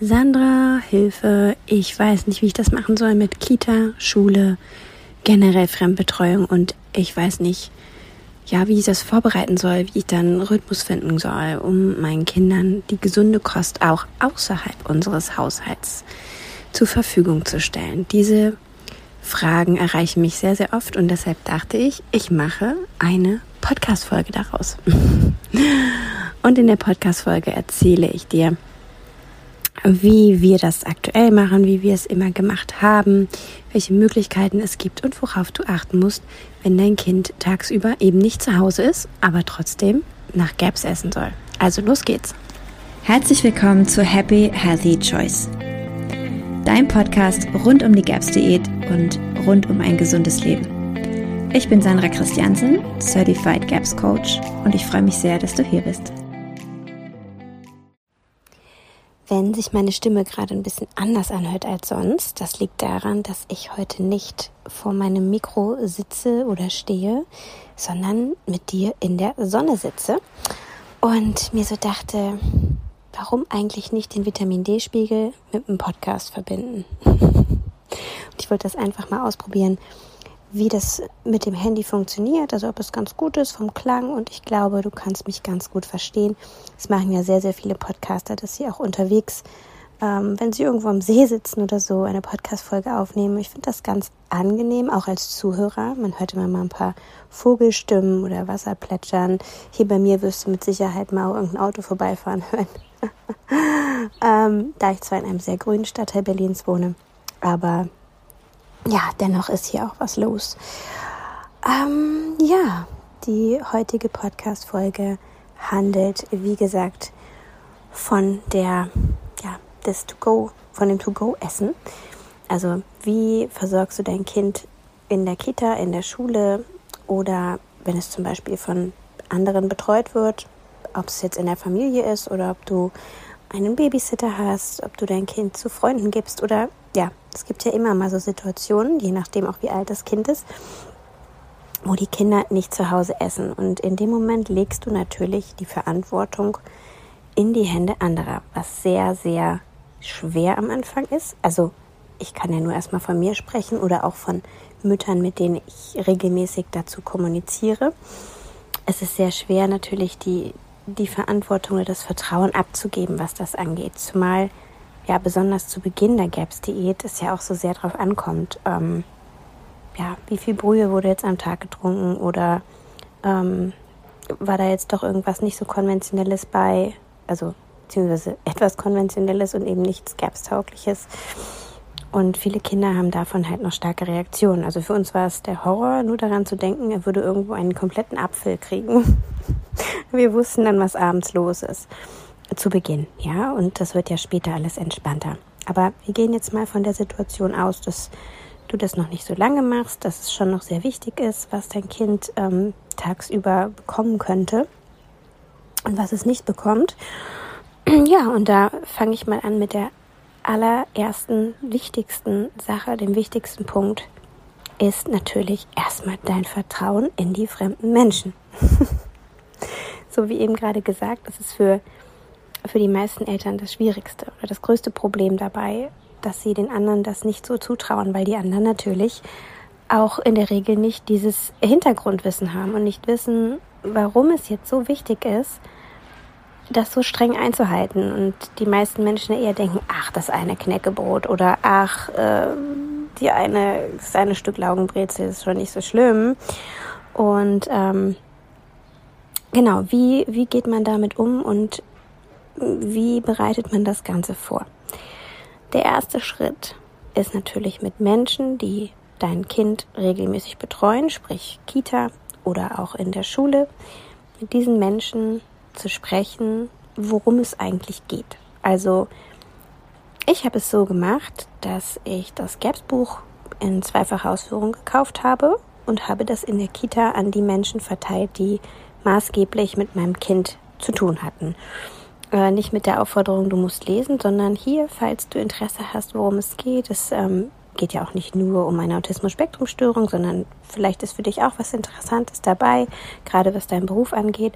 Sandra, Hilfe, ich weiß nicht, wie ich das machen soll mit Kita, Schule, generell Fremdbetreuung und ich weiß nicht, ja, wie ich das vorbereiten soll, wie ich dann Rhythmus finden soll, um meinen Kindern die gesunde Kost auch außerhalb unseres Haushalts zur Verfügung zu stellen. Diese Fragen erreichen mich sehr, sehr oft und deshalb dachte ich, ich mache eine Podcast-Folge daraus. und in der Podcast-Folge erzähle ich dir, wie wir das aktuell machen, wie wir es immer gemacht haben, welche Möglichkeiten es gibt und worauf du achten musst, wenn dein Kind tagsüber eben nicht zu Hause ist, aber trotzdem nach Gaps essen soll. Also los geht's. Herzlich willkommen zu Happy Healthy Choice. Dein Podcast rund um die Gaps-Diät und rund um ein gesundes Leben. Ich bin Sandra Christiansen, Certified Gaps Coach und ich freue mich sehr, dass du hier bist. Wenn sich meine Stimme gerade ein bisschen anders anhört als sonst, das liegt daran, dass ich heute nicht vor meinem Mikro sitze oder stehe, sondern mit dir in der Sonne sitze und mir so dachte, warum eigentlich nicht den Vitamin D-Spiegel mit einem Podcast verbinden? und ich wollte das einfach mal ausprobieren, wie das mit dem Handy funktioniert, also ob es ganz gut ist vom Klang und ich glaube, du kannst mich ganz gut verstehen. Es machen ja sehr, sehr viele Podcaster, dass sie auch unterwegs, ähm, wenn sie irgendwo am See sitzen oder so, eine Podcast-Folge aufnehmen. Ich finde das ganz angenehm, auch als Zuhörer. Man hört immer mal ein paar Vogelstimmen oder Wasser plätschern. Hier bei mir wirst du mit Sicherheit mal irgendein Auto vorbeifahren hören. ähm, da ich zwar in einem sehr grünen Stadtteil Berlins wohne, aber ja, dennoch ist hier auch was los. Ähm, ja, die heutige Podcast-Folge handelt, wie gesagt, von der, ja, des To-Go, von dem To-Go-Essen. Also, wie versorgst du dein Kind in der Kita, in der Schule oder wenn es zum Beispiel von anderen betreut wird, ob es jetzt in der Familie ist oder ob du einen Babysitter hast, ob du dein Kind zu Freunden gibst oder ja, es gibt ja immer mal so Situationen, je nachdem auch wie alt das Kind ist, wo die Kinder nicht zu Hause essen. Und in dem Moment legst du natürlich die Verantwortung in die Hände anderer, was sehr, sehr schwer am Anfang ist. Also ich kann ja nur erstmal von mir sprechen oder auch von Müttern, mit denen ich regelmäßig dazu kommuniziere. Es ist sehr schwer natürlich die, die Verantwortung oder das Vertrauen abzugeben, was das angeht. Zumal ja besonders zu Beginn der GAPS-Diät es ja auch so sehr darauf ankommt, ähm, ja, wie viel Brühe wurde jetzt am Tag getrunken oder ähm, war da jetzt doch irgendwas nicht so konventionelles bei, also beziehungsweise etwas konventionelles und eben nichts GAPS-taugliches. Und viele Kinder haben davon halt noch starke Reaktionen. Also für uns war es der Horror, nur daran zu denken, er würde irgendwo einen kompletten Apfel kriegen. Wir wussten dann, was abends los ist. Zu Beginn, ja. Und das wird ja später alles entspannter. Aber wir gehen jetzt mal von der Situation aus, dass du das noch nicht so lange machst, dass es schon noch sehr wichtig ist, was dein Kind ähm, tagsüber bekommen könnte und was es nicht bekommt. Ja, und da fange ich mal an mit der allerersten, wichtigsten Sache, dem wichtigsten Punkt ist natürlich erstmal dein Vertrauen in die fremden Menschen. so wie eben gerade gesagt, das ist für, für die meisten Eltern das Schwierigste oder das größte Problem dabei, dass sie den anderen das nicht so zutrauen, weil die anderen natürlich auch in der Regel nicht dieses Hintergrundwissen haben und nicht wissen, warum es jetzt so wichtig ist, das so streng einzuhalten. Und die meisten Menschen eher denken, ach, das eine Knäckebrot oder ach, äh, die eine, das eine Stück Laugenbrezel ist schon nicht so schlimm. Und ähm, genau, wie, wie geht man damit um und wie bereitet man das Ganze vor? Der erste Schritt ist natürlich mit Menschen, die dein Kind regelmäßig betreuen, sprich Kita oder auch in der Schule, mit diesen Menschen zu sprechen, worum es eigentlich geht. Also ich habe es so gemacht, dass ich das GAPS-Buch in zweifacher Ausführung gekauft habe und habe das in der Kita an die Menschen verteilt, die maßgeblich mit meinem Kind zu tun hatten. Äh, nicht mit der Aufforderung, du musst lesen, sondern hier, falls du Interesse hast, worum es geht. Es ähm, geht ja auch nicht nur um eine Autismus-Spektrum-Störung, sondern vielleicht ist für dich auch was Interessantes dabei, gerade was deinen Beruf angeht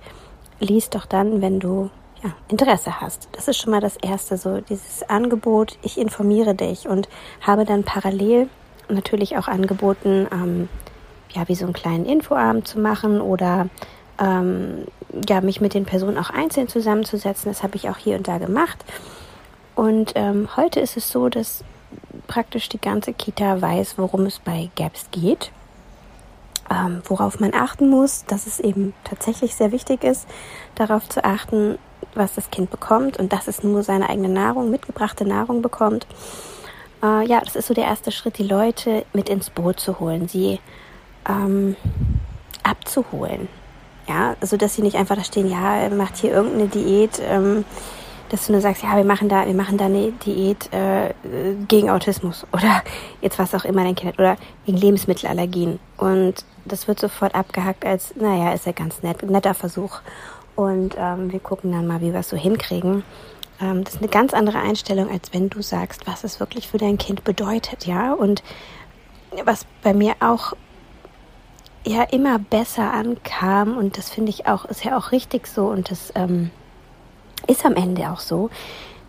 lies doch dann, wenn du ja, Interesse hast. Das ist schon mal das Erste, so dieses Angebot, ich informiere dich und habe dann parallel natürlich auch angeboten, ähm, ja, wie so einen kleinen Infoabend zu machen oder ähm, ja, mich mit den Personen auch einzeln zusammenzusetzen. Das habe ich auch hier und da gemacht. Und ähm, heute ist es so, dass praktisch die ganze Kita weiß, worum es bei GAPS geht, ähm, worauf man achten muss, dass es eben tatsächlich sehr wichtig ist, darauf zu achten, was das Kind bekommt und dass es nur seine eigene Nahrung, mitgebrachte Nahrung bekommt. Äh, ja, das ist so der erste Schritt, die Leute mit ins Boot zu holen, sie ähm, abzuholen. Ja, also dass sie nicht einfach da stehen, ja, macht hier irgendeine Diät, ähm, dass du nur sagst, ja, wir machen da, wir machen da eine Diät äh, gegen Autismus oder jetzt was auch immer dein Kind hat oder gegen Lebensmittelallergien. Und das wird sofort abgehackt als, naja, ist ja ganz nett, netter Versuch. Und ähm, wir gucken dann mal, wie wir es so hinkriegen. Ähm, das ist eine ganz andere Einstellung, als wenn du sagst, was es wirklich für dein Kind bedeutet, ja. Und was bei mir auch ja immer besser ankam und das finde ich auch, ist ja auch richtig so und das ähm, ist am Ende auch so,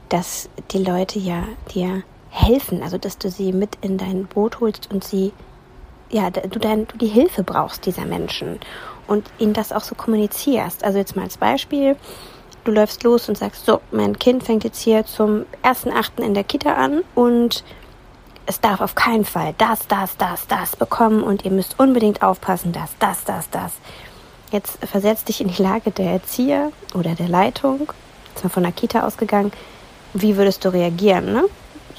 dass die Leute ja dir helfen, also dass du sie mit in dein Boot holst und sie, ja, du, dein, du die Hilfe brauchst dieser Menschen und ihnen das auch so kommunizierst. Also jetzt mal als Beispiel, du läufst los und sagst, so, mein Kind fängt jetzt hier zum ersten Achten in der Kita an und es darf auf keinen Fall das, das, das, das bekommen und ihr müsst unbedingt aufpassen, dass das, das, das. Jetzt versetzt dich in die Lage der Erzieher oder der Leitung, jetzt mal von der Kita ausgegangen, wie würdest du reagieren, ne?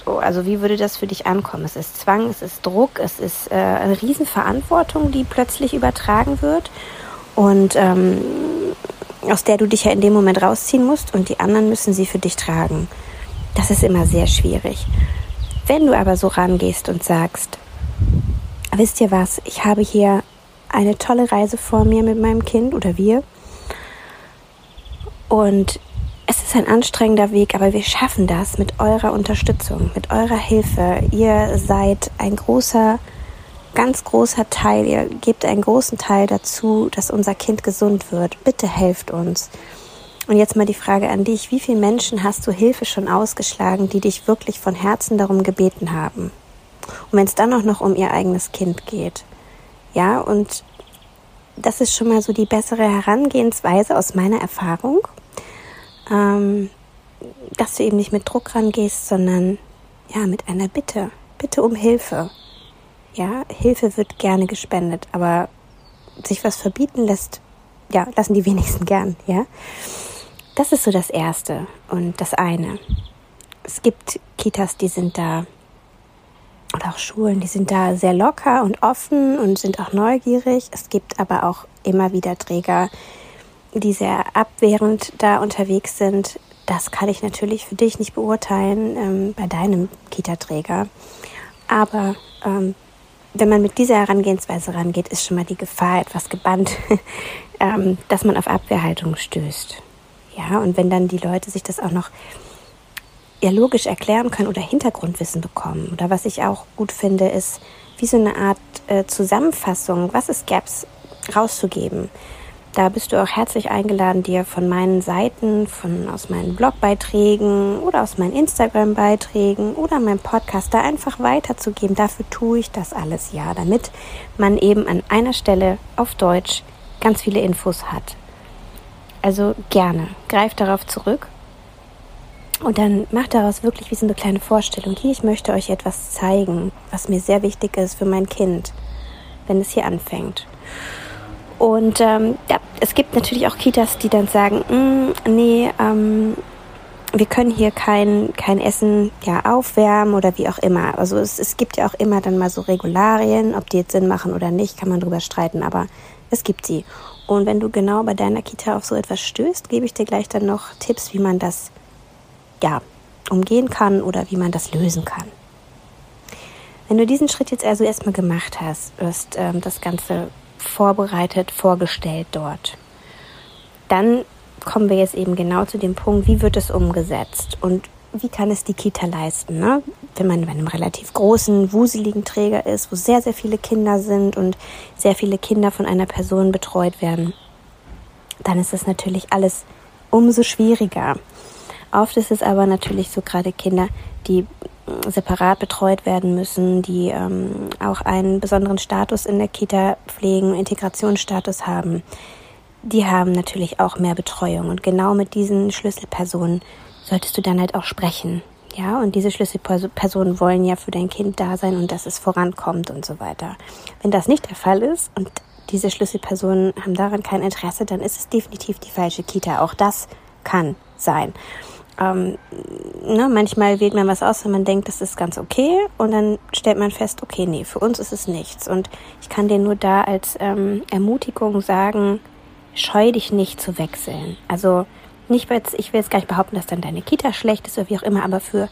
So, also wie würde das für dich ankommen? Es ist Zwang, es ist Druck, es ist äh, eine Riesenverantwortung, die plötzlich übertragen wird und ähm, aus der du dich ja in dem Moment rausziehen musst und die anderen müssen sie für dich tragen. Das ist immer sehr schwierig. Wenn du aber so rangehst und sagst, wisst ihr was, ich habe hier eine tolle Reise vor mir mit meinem Kind oder wir und es ist ein anstrengender Weg, aber wir schaffen das mit eurer Unterstützung, mit eurer Hilfe. Ihr seid ein großer, ganz großer Teil, ihr gebt einen großen Teil dazu, dass unser Kind gesund wird. Bitte helft uns. Und jetzt mal die Frage an dich, wie viele Menschen hast du Hilfe schon ausgeschlagen, die dich wirklich von Herzen darum gebeten haben? Und wenn es dann auch noch um ihr eigenes Kind geht. Ja, und das ist schon mal so die bessere Herangehensweise aus meiner Erfahrung, ähm, dass du eben nicht mit Druck rangehst, sondern ja, mit einer Bitte. Bitte um Hilfe. Ja, Hilfe wird gerne gespendet, aber sich was verbieten lässt, ja, lassen die wenigsten gern, ja. Das ist so das Erste und das eine. Es gibt Kitas, die sind da, oder auch Schulen, die sind da sehr locker und offen und sind auch neugierig. Es gibt aber auch immer wieder Träger, die sehr abwehrend da unterwegs sind. Das kann ich natürlich für dich nicht beurteilen ähm, bei deinem Kita-Träger. Aber ähm, wenn man mit dieser Herangehensweise rangeht, ist schon mal die Gefahr etwas gebannt, ähm, dass man auf Abwehrhaltung stößt. Ja, und wenn dann die Leute sich das auch noch ja logisch erklären können oder Hintergrundwissen bekommen. Oder was ich auch gut finde, ist wie so eine Art äh, Zusammenfassung, was ist GAPS, rauszugeben. Da bist du auch herzlich eingeladen, dir von meinen Seiten, von aus meinen Blogbeiträgen oder aus meinen Instagram-Beiträgen oder meinem Podcast da einfach weiterzugeben. Dafür tue ich das alles ja, damit man eben an einer Stelle auf Deutsch ganz viele Infos hat. Also gerne, greift darauf zurück und dann macht daraus wirklich wie so eine kleine Vorstellung. Hier, ich möchte euch etwas zeigen, was mir sehr wichtig ist für mein Kind, wenn es hier anfängt. Und ähm, ja, es gibt natürlich auch Kitas, die dann sagen, mm, nee, ähm, wir können hier kein, kein Essen ja aufwärmen oder wie auch immer. Also es, es gibt ja auch immer dann mal so Regularien, ob die jetzt Sinn machen oder nicht, kann man drüber streiten, aber es gibt sie. Und wenn du genau bei deiner Kita auf so etwas stößt, gebe ich dir gleich dann noch Tipps, wie man das ja umgehen kann oder wie man das lösen kann. Wenn du diesen Schritt jetzt also erstmal gemacht hast, wirst ähm, das Ganze vorbereitet, vorgestellt dort, dann kommen wir jetzt eben genau zu dem Punkt, wie wird es umgesetzt und wie kann es die Kita leisten, ne? wenn man bei einem relativ großen, wuseligen Träger ist, wo sehr, sehr viele Kinder sind und sehr viele Kinder von einer Person betreut werden, dann ist das natürlich alles umso schwieriger. Oft ist es aber natürlich so gerade Kinder, die separat betreut werden müssen, die ähm, auch einen besonderen Status in der Kita pflegen, Integrationsstatus haben, die haben natürlich auch mehr Betreuung. Und genau mit diesen Schlüsselpersonen solltest du dann halt auch sprechen. Ja, und diese Schlüsselpersonen wollen ja für dein Kind da sein und dass es vorankommt und so weiter. Wenn das nicht der Fall ist und diese Schlüsselpersonen haben daran kein Interesse, dann ist es definitiv die falsche Kita. Auch das kann sein ähm, ne, manchmal wählt man was aus, wenn man denkt, das ist ganz okay und dann stellt man fest, okay, nee, für uns ist es nichts. Und ich kann dir nur da als ähm, Ermutigung sagen, scheu dich nicht zu wechseln. Also nicht, ich will jetzt gar nicht behaupten, dass dann deine Kita schlecht ist oder wie auch immer, aber für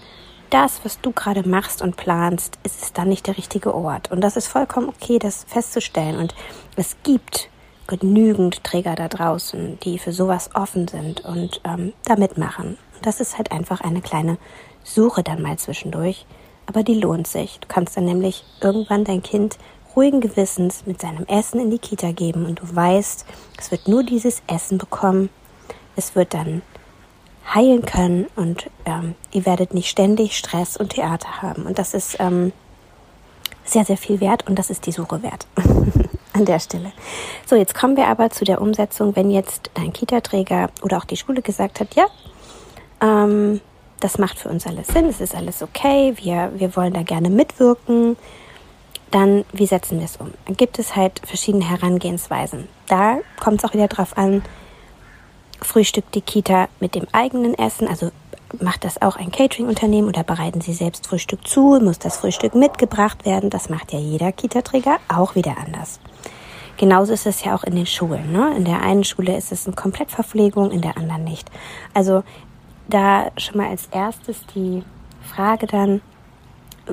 das, was du gerade machst und planst, ist es dann nicht der richtige Ort. Und das ist vollkommen okay, das festzustellen. Und es gibt genügend Träger da draußen, die für sowas offen sind und ähm, da mitmachen. Das ist halt einfach eine kleine Suche dann mal zwischendurch. Aber die lohnt sich. Du kannst dann nämlich irgendwann dein Kind ruhigen Gewissens mit seinem Essen in die Kita geben und du weißt, es wird nur dieses Essen bekommen. Es wird dann heilen können und ähm, ihr werdet nicht ständig Stress und Theater haben. Und das ist ähm, sehr, sehr viel wert und das ist die Suche wert. An der Stelle. So, jetzt kommen wir aber zu der Umsetzung, wenn jetzt dein Kita-Träger oder auch die Schule gesagt hat, ja, ähm, das macht für uns alles Sinn, es ist alles okay, wir, wir wollen da gerne mitwirken. Dann, wie setzen wir es um? Dann gibt es halt verschiedene Herangehensweisen. Da kommt es auch wieder drauf an, frühstückt die Kita mit dem eigenen Essen, also macht das auch ein Catering-Unternehmen oder bereiten Sie selbst Frühstück zu? Muss das Frühstück mitgebracht werden? Das macht ja jeder Kita-Träger auch wieder anders. Genauso ist es ja auch in den Schulen. Ne? In der einen Schule ist es eine Komplettverpflegung, in der anderen nicht. Also da schon mal als erstes die Frage dann,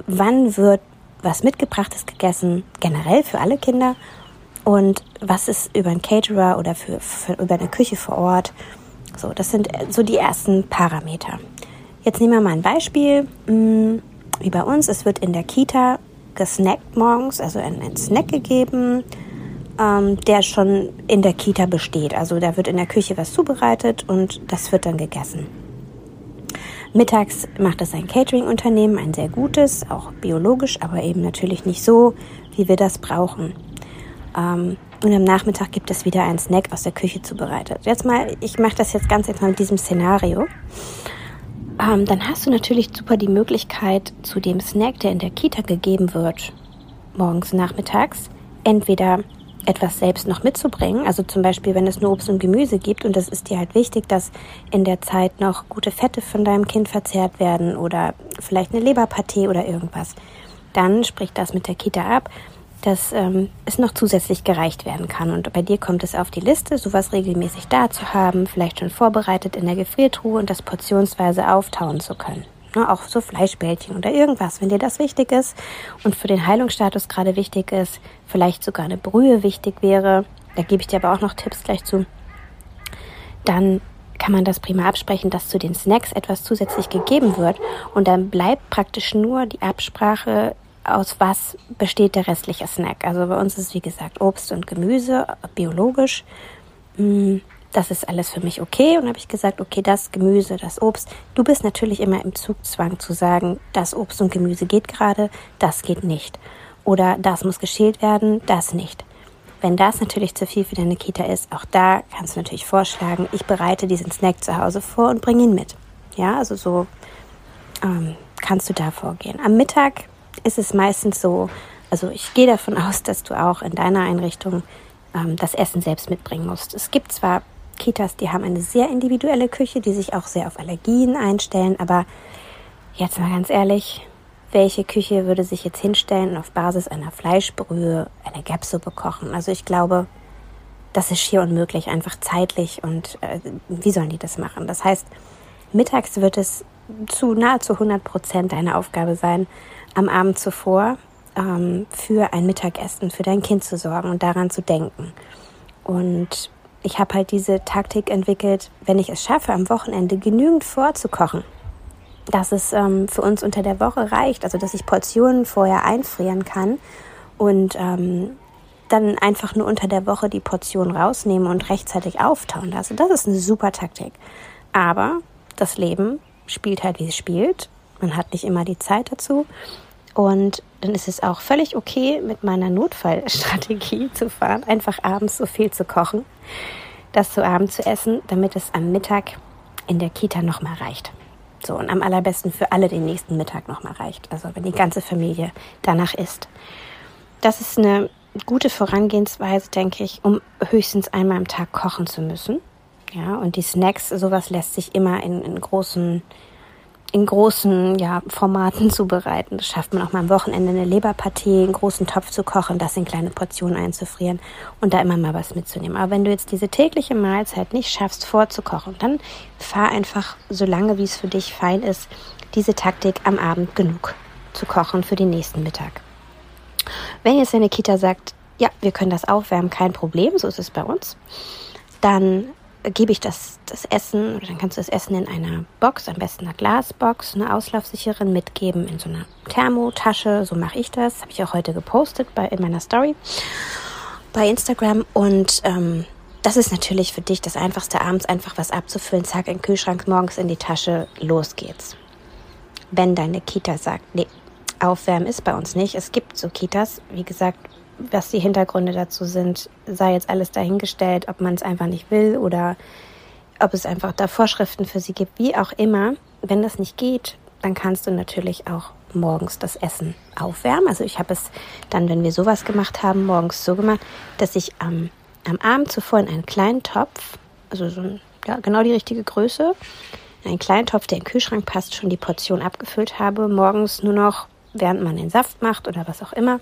wann wird was mitgebrachtes gegessen, generell für alle Kinder und was ist über einen Caterer oder für, für, über eine Küche vor Ort. So, das sind so die ersten Parameter. Jetzt nehmen wir mal ein Beispiel, hm, wie bei uns. Es wird in der Kita gesnackt morgens, also ein, ein Snack gegeben, ähm, der schon in der Kita besteht. Also da wird in der Küche was zubereitet und das wird dann gegessen. Mittags macht es ein Catering-Unternehmen, ein sehr gutes, auch biologisch, aber eben natürlich nicht so, wie wir das brauchen. Ähm, und am Nachmittag gibt es wieder einen Snack aus der Küche zubereitet. Jetzt mal, ich mache das jetzt ganz einfach mit diesem Szenario. Ähm, dann hast du natürlich super die Möglichkeit, zu dem Snack, der in der Kita gegeben wird, morgens, nachmittags, entweder etwas selbst noch mitzubringen. Also zum Beispiel, wenn es nur Obst und Gemüse gibt und das ist dir halt wichtig, dass in der Zeit noch gute Fette von deinem Kind verzehrt werden oder vielleicht eine Leberpartie oder irgendwas, dann spricht das mit der Kita ab, dass ähm, es noch zusätzlich gereicht werden kann. Und bei dir kommt es auf die Liste, sowas regelmäßig da zu haben, vielleicht schon vorbereitet in der Gefriertruhe und das portionsweise auftauen zu können. Ne, auch so Fleischbällchen oder irgendwas, wenn dir das wichtig ist und für den Heilungsstatus gerade wichtig ist, vielleicht sogar eine Brühe wichtig wäre, da gebe ich dir aber auch noch Tipps gleich zu, dann kann man das prima absprechen, dass zu den Snacks etwas zusätzlich gegeben wird und dann bleibt praktisch nur die Absprache, aus was besteht der restliche Snack. Also bei uns ist wie gesagt Obst und Gemüse, biologisch. Mm, das ist alles für mich okay. Und habe ich gesagt, okay, das Gemüse, das Obst. Du bist natürlich immer im Zugzwang zu sagen, das Obst und Gemüse geht gerade, das geht nicht. Oder das muss geschält werden, das nicht. Wenn das natürlich zu viel für deine Kita ist, auch da kannst du natürlich vorschlagen, ich bereite diesen Snack zu Hause vor und bringe ihn mit. Ja, also so ähm, kannst du da vorgehen. Am Mittag ist es meistens so, also ich gehe davon aus, dass du auch in deiner Einrichtung ähm, das Essen selbst mitbringen musst. Es gibt zwar Kitas, die haben eine sehr individuelle Küche, die sich auch sehr auf Allergien einstellen. Aber jetzt mal ganz ehrlich, welche Küche würde sich jetzt hinstellen und auf Basis einer Fleischbrühe eine Gapsuppe kochen? Also ich glaube, das ist schier unmöglich, einfach zeitlich. Und äh, wie sollen die das machen? Das heißt, mittags wird es zu nahezu 100 Prozent deine Aufgabe sein, am Abend zuvor ähm, für ein Mittagessen für dein Kind zu sorgen und daran zu denken. Und ich habe halt diese Taktik entwickelt, wenn ich es schaffe, am Wochenende genügend vorzukochen, dass es ähm, für uns unter der Woche reicht, also dass ich Portionen vorher einfrieren kann und ähm, dann einfach nur unter der Woche die Portion rausnehme und rechtzeitig auftauen lasse. Das ist eine super Taktik. Aber das Leben spielt halt, wie es spielt. Man hat nicht immer die Zeit dazu. Und dann ist es auch völlig okay, mit meiner Notfallstrategie zu fahren, einfach abends so viel zu kochen, das zu Abend zu essen, damit es am Mittag in der Kita nochmal reicht. So, und am allerbesten für alle den nächsten Mittag nochmal reicht. Also wenn die ganze Familie danach isst. Das ist eine gute Vorangehensweise, denke ich, um höchstens einmal am Tag kochen zu müssen. Ja, und die Snacks, sowas lässt sich immer in, in großen in großen ja, Formaten zubereiten. Das schafft man auch mal am Wochenende eine Leberpartie, einen großen Topf zu kochen, das in kleine Portionen einzufrieren und da immer mal was mitzunehmen. Aber wenn du jetzt diese tägliche Mahlzeit nicht schaffst vorzukochen, dann fahr einfach so lange, wie es für dich fein ist, diese Taktik am Abend genug zu kochen für den nächsten Mittag. Wenn jetzt deine Kita sagt, ja, wir können das aufwärmen, kein Problem, so ist es bei uns, dann gebe ich das, das Essen, oder dann kannst du das Essen in einer Box, am besten einer Glasbox, eine auslaufsichere mitgeben in so einer Thermotasche. So mache ich das. Habe ich auch heute gepostet bei, in meiner Story bei Instagram. Und ähm, das ist natürlich für dich das Einfachste, abends einfach was abzufüllen, zack, in den Kühlschrank, morgens in die Tasche, los geht's. Wenn deine Kita sagt, nee, aufwärmen ist bei uns nicht. Es gibt so Kitas, wie gesagt, was die Hintergründe dazu sind, sei jetzt alles dahingestellt, ob man es einfach nicht will oder ob es einfach da Vorschriften für sie gibt, wie auch immer. Wenn das nicht geht, dann kannst du natürlich auch morgens das Essen aufwärmen. Also ich habe es dann, wenn wir sowas gemacht haben, morgens so gemacht, dass ich am, am Abend zuvor in einen kleinen Topf, also so ein, ja, genau die richtige Größe, in einen kleinen Topf, der in den Kühlschrank passt, schon die Portion abgefüllt habe. Morgens nur noch, während man den Saft macht oder was auch immer,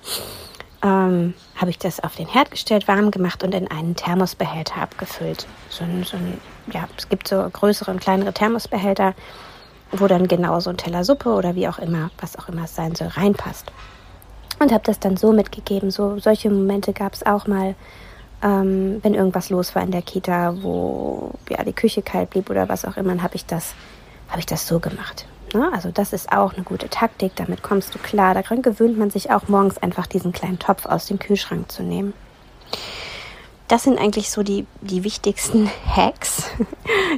ähm, habe ich das auf den Herd gestellt, warm gemacht und in einen Thermosbehälter abgefüllt. So ein, so ein, ja, es gibt so größere und kleinere Thermosbehälter, wo dann genau so ein Teller Suppe oder wie auch immer, was auch immer es sein soll, reinpasst. Und habe das dann so mitgegeben. So solche Momente gab es auch mal, ähm, wenn irgendwas los war in der Kita, wo ja die Küche kalt blieb oder was auch immer, dann habe ich das, habe ich das so gemacht. Ne? Also das ist auch eine gute Taktik, damit kommst du klar. Daran gewöhnt man sich auch morgens einfach diesen kleinen Topf aus dem Kühlschrank zu nehmen. Das sind eigentlich so die, die wichtigsten Hacks,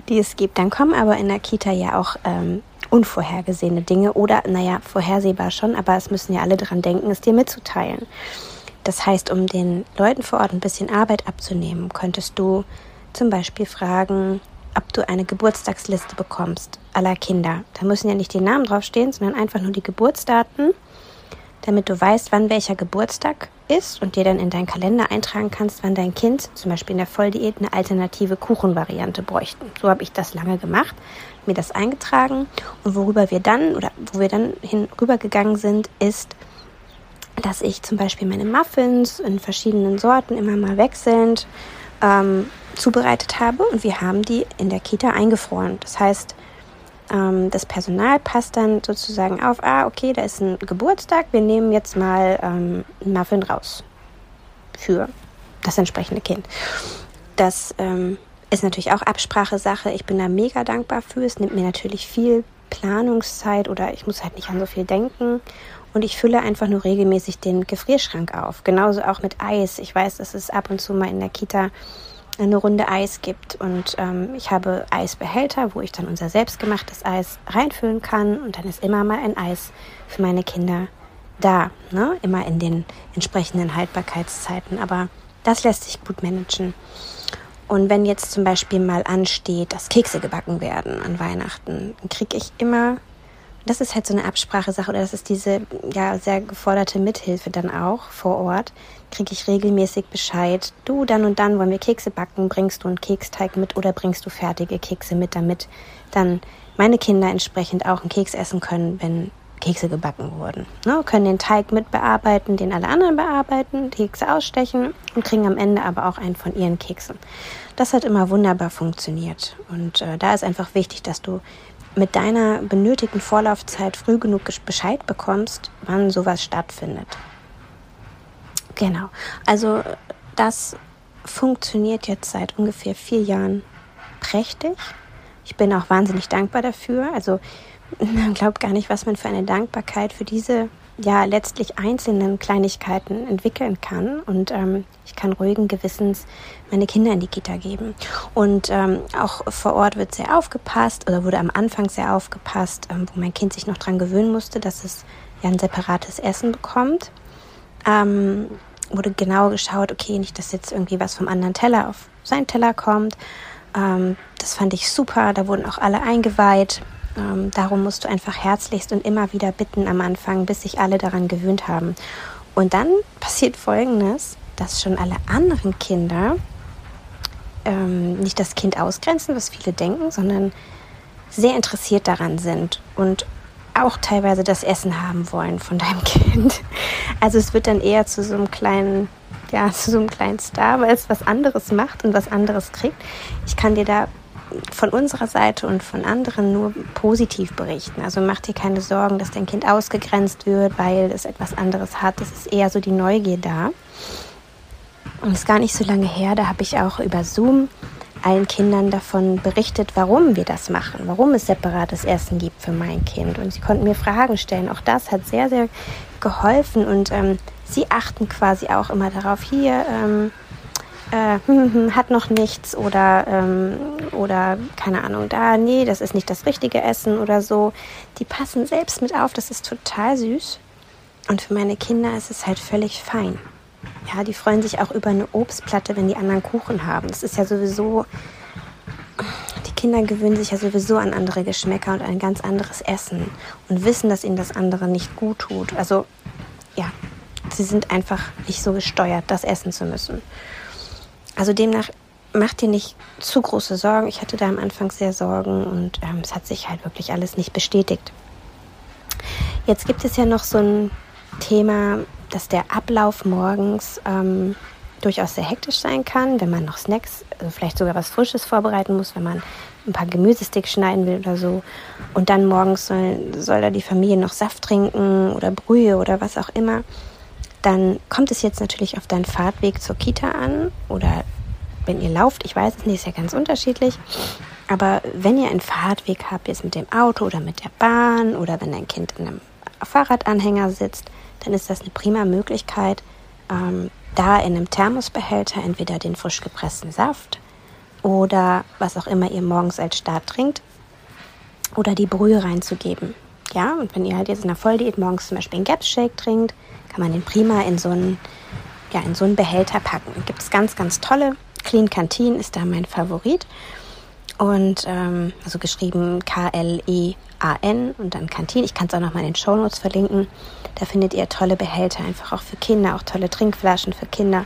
die es gibt. Dann kommen aber in der Kita ja auch ähm, unvorhergesehene Dinge oder, naja, vorhersehbar schon, aber es müssen ja alle dran denken, es dir mitzuteilen. Das heißt, um den Leuten vor Ort ein bisschen Arbeit abzunehmen, könntest du zum Beispiel fragen, ob du eine Geburtstagsliste bekommst aller Kinder. Da müssen ja nicht die Namen draufstehen, sondern einfach nur die Geburtsdaten, damit du weißt, wann welcher Geburtstag ist und dir dann in deinen Kalender eintragen kannst, wann dein Kind zum Beispiel in der Volldiät eine alternative Kuchenvariante bräuchten. So habe ich das lange gemacht, mir das eingetragen und worüber wir dann oder wo wir dann hinübergegangen sind, ist, dass ich zum Beispiel meine Muffins in verschiedenen Sorten immer mal wechselnd ähm, zubereitet habe und wir haben die in der Kita eingefroren. Das heißt, ähm, das Personal passt dann sozusagen auf, ah, okay, da ist ein Geburtstag, wir nehmen jetzt mal ähm, einen Muffin raus für das entsprechende Kind. Das ähm, ist natürlich auch Absprachesache. Ich bin da mega dankbar für. Es nimmt mir natürlich viel Planungszeit oder ich muss halt nicht an so viel denken. Und ich fülle einfach nur regelmäßig den Gefrierschrank auf. Genauso auch mit Eis. Ich weiß, dass es ab und zu mal in der Kita eine Runde Eis gibt. Und ähm, ich habe Eisbehälter, wo ich dann unser selbstgemachtes Eis reinfüllen kann. Und dann ist immer mal ein Eis für meine Kinder da. Ne? Immer in den entsprechenden Haltbarkeitszeiten. Aber das lässt sich gut managen. Und wenn jetzt zum Beispiel mal ansteht, dass Kekse gebacken werden an Weihnachten, dann kriege ich immer das ist halt so eine Absprachesache oder das ist diese ja sehr geforderte Mithilfe dann auch vor Ort. Kriege ich regelmäßig Bescheid. Du, dann und dann wollen wir Kekse backen. Bringst du einen Keksteig mit oder bringst du fertige Kekse mit, damit dann meine Kinder entsprechend auch einen Keks essen können, wenn Kekse gebacken wurden. Ne, können den Teig mit bearbeiten, den alle anderen bearbeiten, Kekse ausstechen und kriegen am Ende aber auch einen von ihren Keksen. Das hat immer wunderbar funktioniert. Und äh, da ist einfach wichtig, dass du mit deiner benötigten Vorlaufzeit früh genug Bescheid bekommst, wann sowas stattfindet. Genau. Also das funktioniert jetzt seit ungefähr vier Jahren prächtig. Ich bin auch wahnsinnig dankbar dafür. Also man glaubt gar nicht, was man für eine Dankbarkeit für diese ja letztlich einzelnen Kleinigkeiten entwickeln kann und ähm, ich kann ruhigen Gewissens meine Kinder in die Kita geben. Und ähm, auch vor Ort wird sehr aufgepasst oder wurde am Anfang sehr aufgepasst, ähm, wo mein Kind sich noch dran gewöhnen musste, dass es ja ein separates Essen bekommt. Ähm, wurde genau geschaut, okay, nicht, dass jetzt irgendwie was vom anderen Teller auf seinen Teller kommt. Ähm, das fand ich super, da wurden auch alle eingeweiht. Ähm, darum musst du einfach herzlichst und immer wieder bitten am Anfang, bis sich alle daran gewöhnt haben. Und dann passiert Folgendes, dass schon alle anderen Kinder ähm, nicht das Kind ausgrenzen, was viele denken, sondern sehr interessiert daran sind und auch teilweise das Essen haben wollen von deinem Kind. Also es wird dann eher zu so einem kleinen, ja, zu so einem kleinen Star, weil es was anderes macht und was anderes kriegt. Ich kann dir da von unserer Seite und von anderen nur positiv berichten. Also mach dir keine Sorgen, dass dein Kind ausgegrenzt wird, weil es etwas anderes hat. Es ist eher so die Neugier da. Und es ist gar nicht so lange her, da habe ich auch über Zoom allen Kindern davon berichtet, warum wir das machen, warum es separates Essen gibt für mein Kind. Und sie konnten mir Fragen stellen. Auch das hat sehr, sehr geholfen. Und ähm, sie achten quasi auch immer darauf, hier ähm, äh, hm, hat noch nichts oder, ähm, oder keine Ahnung, da, nee, das ist nicht das richtige Essen oder so. Die passen selbst mit auf, das ist total süß. Und für meine Kinder ist es halt völlig fein. Ja, die freuen sich auch über eine Obstplatte, wenn die anderen Kuchen haben. Das ist ja sowieso, die Kinder gewöhnen sich ja sowieso an andere Geschmäcker und ein ganz anderes Essen und wissen, dass ihnen das andere nicht gut tut. Also, ja, sie sind einfach nicht so gesteuert, das essen zu müssen. Also demnach mach dir nicht zu große Sorgen. Ich hatte da am Anfang sehr Sorgen und ähm, es hat sich halt wirklich alles nicht bestätigt. Jetzt gibt es ja noch so ein Thema, dass der Ablauf morgens ähm, durchaus sehr hektisch sein kann, wenn man noch Snacks, also vielleicht sogar was Frisches vorbereiten muss, wenn man ein paar Gemüsesticks schneiden will oder so. Und dann morgens soll, soll da die Familie noch Saft trinken oder Brühe oder was auch immer. Dann kommt es jetzt natürlich auf deinen Fahrtweg zur Kita an oder wenn ihr lauft, ich weiß es nicht, ist ja ganz unterschiedlich. Aber wenn ihr einen Fahrtweg habt, jetzt mit dem Auto oder mit der Bahn oder wenn dein Kind in einem Fahrradanhänger sitzt, dann ist das eine prima Möglichkeit, ähm, da in einem Thermosbehälter entweder den frisch gepressten Saft oder was auch immer ihr morgens als Start trinkt oder die Brühe reinzugeben. Ja, und wenn ihr halt jetzt in der Volldiät morgens zum Beispiel einen Gaps-Shake trinkt, kann man den prima in so einen, ja, in so einen Behälter packen. Gibt es ganz, ganz tolle. Clean Canteen ist da mein Favorit. Und ähm, also geschrieben K-L-E-A-N und dann Canteen. Ich kann es auch noch mal in den Show Notes verlinken. Da findet ihr tolle Behälter, einfach auch für Kinder, auch tolle Trinkflaschen für Kinder.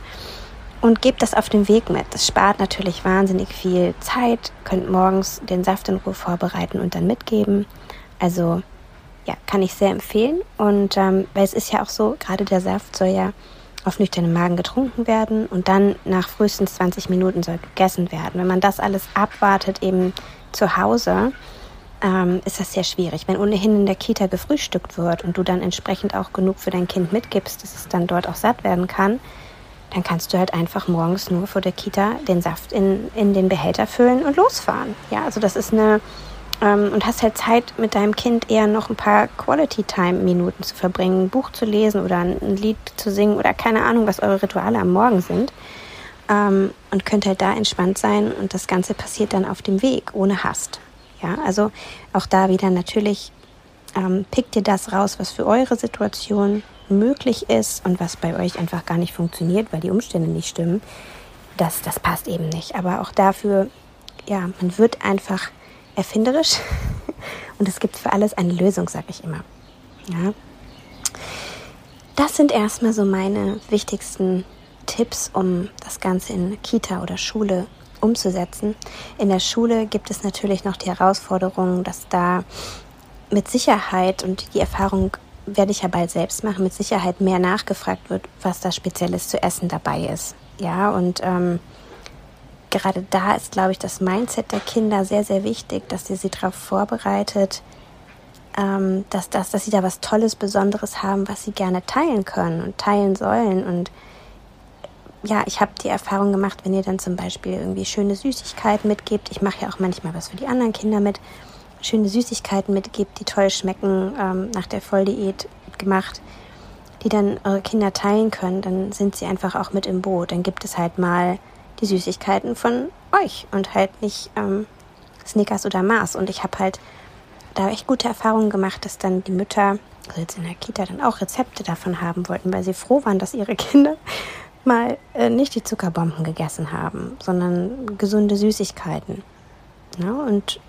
Und gebt das auf den Weg mit. Das spart natürlich wahnsinnig viel Zeit. Könnt morgens den Saft in Ruhe vorbereiten und dann mitgeben. Also ja, kann ich sehr empfehlen. Und ähm, weil es ist ja auch so, gerade der Saft soll ja auf nüchternen Magen getrunken werden und dann nach frühestens 20 Minuten soll gegessen werden. Wenn man das alles abwartet, eben zu Hause, ähm, ist das sehr schwierig. Wenn ohnehin in der Kita gefrühstückt wird und du dann entsprechend auch genug für dein Kind mitgibst, dass es dann dort auch satt werden kann, dann kannst du halt einfach morgens nur vor der Kita den Saft in, in den Behälter füllen und losfahren. Ja, also das ist eine ähm, und hast halt Zeit mit deinem Kind eher noch ein paar Quality-Time-Minuten zu verbringen, ein Buch zu lesen oder ein Lied zu singen oder keine Ahnung, was eure Rituale am Morgen sind. Ähm, und könnt halt da entspannt sein und das Ganze passiert dann auf dem Weg, ohne Hast. Ja, also auch da wieder natürlich ähm, pickt ihr das raus, was für eure Situation möglich ist und was bei euch einfach gar nicht funktioniert, weil die Umstände nicht stimmen. Das, das passt eben nicht. Aber auch dafür, ja, man wird einfach erfinderisch und es gibt für alles eine Lösung, sage ich immer. Ja. Das sind erstmal so meine wichtigsten Tipps, um das Ganze in Kita oder Schule umzusetzen. In der Schule gibt es natürlich noch die Herausforderung, dass da mit Sicherheit, und die Erfahrung werde ich ja bald selbst machen, mit Sicherheit mehr nachgefragt wird, was da Spezielles zu essen dabei ist. Ja, und ähm, gerade da ist, glaube ich, das Mindset der Kinder sehr, sehr wichtig, dass ihr sie darauf vorbereitet, ähm, dass, dass, dass sie da was Tolles, Besonderes haben, was sie gerne teilen können und teilen sollen. Und ja, ich habe die Erfahrung gemacht, wenn ihr dann zum Beispiel irgendwie schöne Süßigkeiten mitgebt, ich mache ja auch manchmal was für die anderen Kinder mit, schöne Süßigkeiten mitgibt, die toll schmecken, ähm, nach der Volldiät gemacht, die dann eure Kinder teilen können, dann sind sie einfach auch mit im Boot. Dann gibt es halt mal die Süßigkeiten von euch und halt nicht ähm, Snickers oder Mars. Und ich habe halt da echt gute Erfahrungen gemacht, dass dann die Mütter, also jetzt in der Kita, dann auch Rezepte davon haben wollten, weil sie froh waren, dass ihre Kinder mal äh, nicht die Zuckerbomben gegessen haben, sondern gesunde Süßigkeiten. Ja, und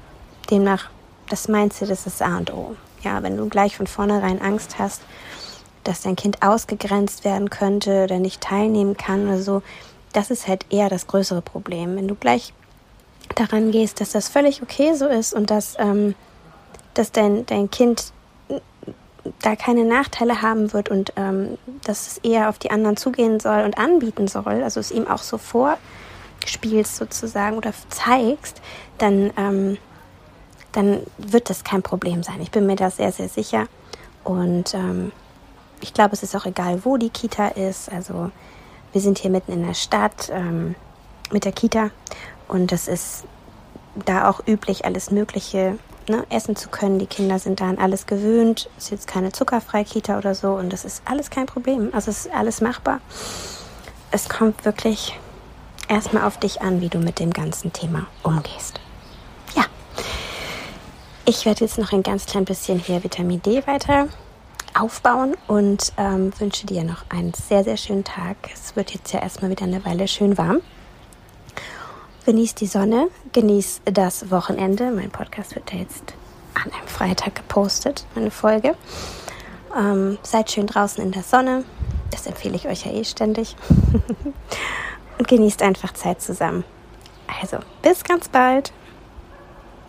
demnach, das meinst du, das ist A und O. Ja, wenn du gleich von vornherein Angst hast, dass dein Kind ausgegrenzt werden könnte oder nicht teilnehmen kann oder so, das ist halt eher das größere Problem. Wenn du gleich daran gehst, dass das völlig okay so ist und dass, ähm, dass dein, dein Kind da keine Nachteile haben wird und ähm, dass es eher auf die anderen zugehen soll und anbieten soll, also es ihm auch so vorspielst sozusagen oder zeigst, dann, ähm, dann wird das kein Problem sein. Ich bin mir da sehr, sehr sicher. Und ähm, ich glaube, es ist auch egal, wo die Kita ist. Also wir sind hier mitten in der Stadt ähm, mit der Kita und es ist da auch üblich, alles Mögliche ne, essen zu können. Die Kinder sind da an alles gewöhnt. Es ist jetzt keine Zuckerfrei-Kita oder so und das ist alles kein Problem. Also es ist alles machbar. Es kommt wirklich erstmal auf dich an, wie du mit dem ganzen Thema umgehst. Ja. Ich werde jetzt noch ein ganz klein bisschen hier Vitamin D weiter aufbauen und ähm, wünsche dir noch einen sehr, sehr schönen Tag. Es wird jetzt ja erstmal wieder eine Weile schön warm. Genieß die Sonne, genieß das Wochenende. Mein Podcast wird ja jetzt an einem Freitag gepostet, eine Folge. Ähm, seid schön draußen in der Sonne. Das empfehle ich euch ja eh ständig. Und genießt einfach Zeit zusammen. Also, bis ganz bald.